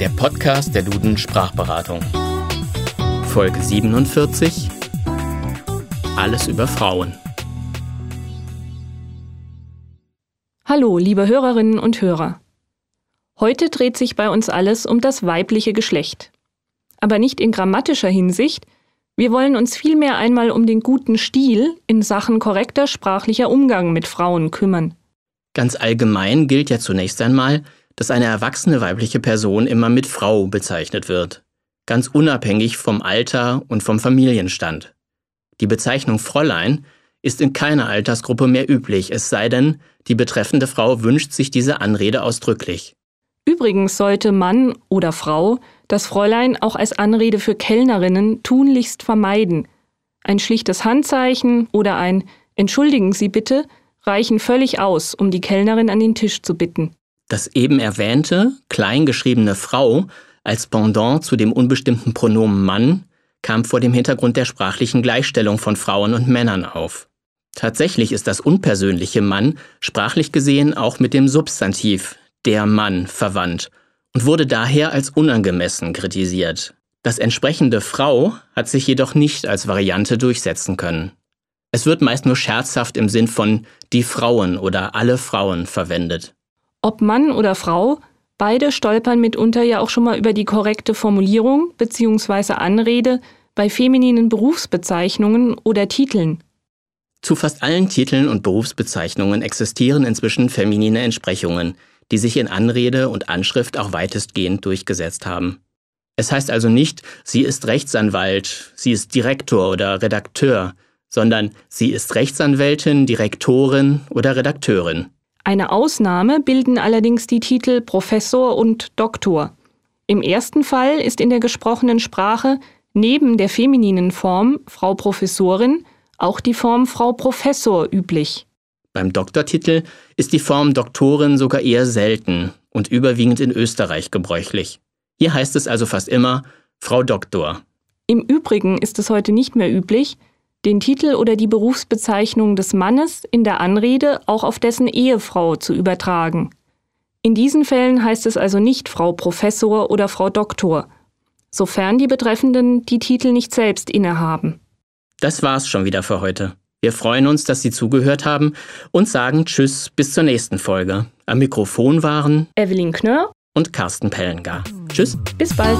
der Podcast der Duden Sprachberatung. Folge 47 Alles über Frauen. Hallo, liebe Hörerinnen und Hörer. Heute dreht sich bei uns alles um das weibliche Geschlecht. Aber nicht in grammatischer Hinsicht, wir wollen uns vielmehr einmal um den guten Stil in Sachen korrekter sprachlicher Umgang mit Frauen kümmern. Ganz allgemein gilt ja zunächst einmal, dass eine erwachsene weibliche Person immer mit Frau bezeichnet wird, ganz unabhängig vom Alter und vom Familienstand. Die Bezeichnung Fräulein ist in keiner Altersgruppe mehr üblich, es sei denn, die betreffende Frau wünscht sich diese Anrede ausdrücklich. Übrigens sollte Mann oder Frau das Fräulein auch als Anrede für Kellnerinnen tunlichst vermeiden. Ein schlichtes Handzeichen oder ein Entschuldigen Sie bitte reichen völlig aus, um die Kellnerin an den Tisch zu bitten. Das eben erwähnte, kleingeschriebene Frau als Pendant zu dem unbestimmten Pronomen Mann kam vor dem Hintergrund der sprachlichen Gleichstellung von Frauen und Männern auf. Tatsächlich ist das unpersönliche Mann sprachlich gesehen auch mit dem Substantiv der Mann verwandt und wurde daher als unangemessen kritisiert. Das entsprechende Frau hat sich jedoch nicht als Variante durchsetzen können. Es wird meist nur scherzhaft im Sinn von die Frauen oder alle Frauen verwendet. Ob Mann oder Frau, beide stolpern mitunter ja auch schon mal über die korrekte Formulierung bzw. Anrede bei femininen Berufsbezeichnungen oder Titeln. Zu fast allen Titeln und Berufsbezeichnungen existieren inzwischen feminine Entsprechungen, die sich in Anrede und Anschrift auch weitestgehend durchgesetzt haben. Es heißt also nicht, sie ist Rechtsanwalt, sie ist Direktor oder Redakteur, sondern sie ist Rechtsanwältin, Direktorin oder Redakteurin. Eine Ausnahme bilden allerdings die Titel Professor und Doktor. Im ersten Fall ist in der gesprochenen Sprache neben der femininen Form Frau Professorin auch die Form Frau Professor üblich. Beim Doktortitel ist die Form Doktorin sogar eher selten und überwiegend in Österreich gebräuchlich. Hier heißt es also fast immer Frau Doktor. Im Übrigen ist es heute nicht mehr üblich, den Titel oder die Berufsbezeichnung des Mannes in der Anrede auch auf dessen Ehefrau zu übertragen. In diesen Fällen heißt es also nicht Frau Professor oder Frau Doktor, sofern die Betreffenden die Titel nicht selbst innehaben. Das war's schon wieder für heute. Wir freuen uns, dass Sie zugehört haben und sagen Tschüss bis zur nächsten Folge. Am Mikrofon waren Evelyn Knörr und Carsten Pellengar. Tschüss. Bis bald.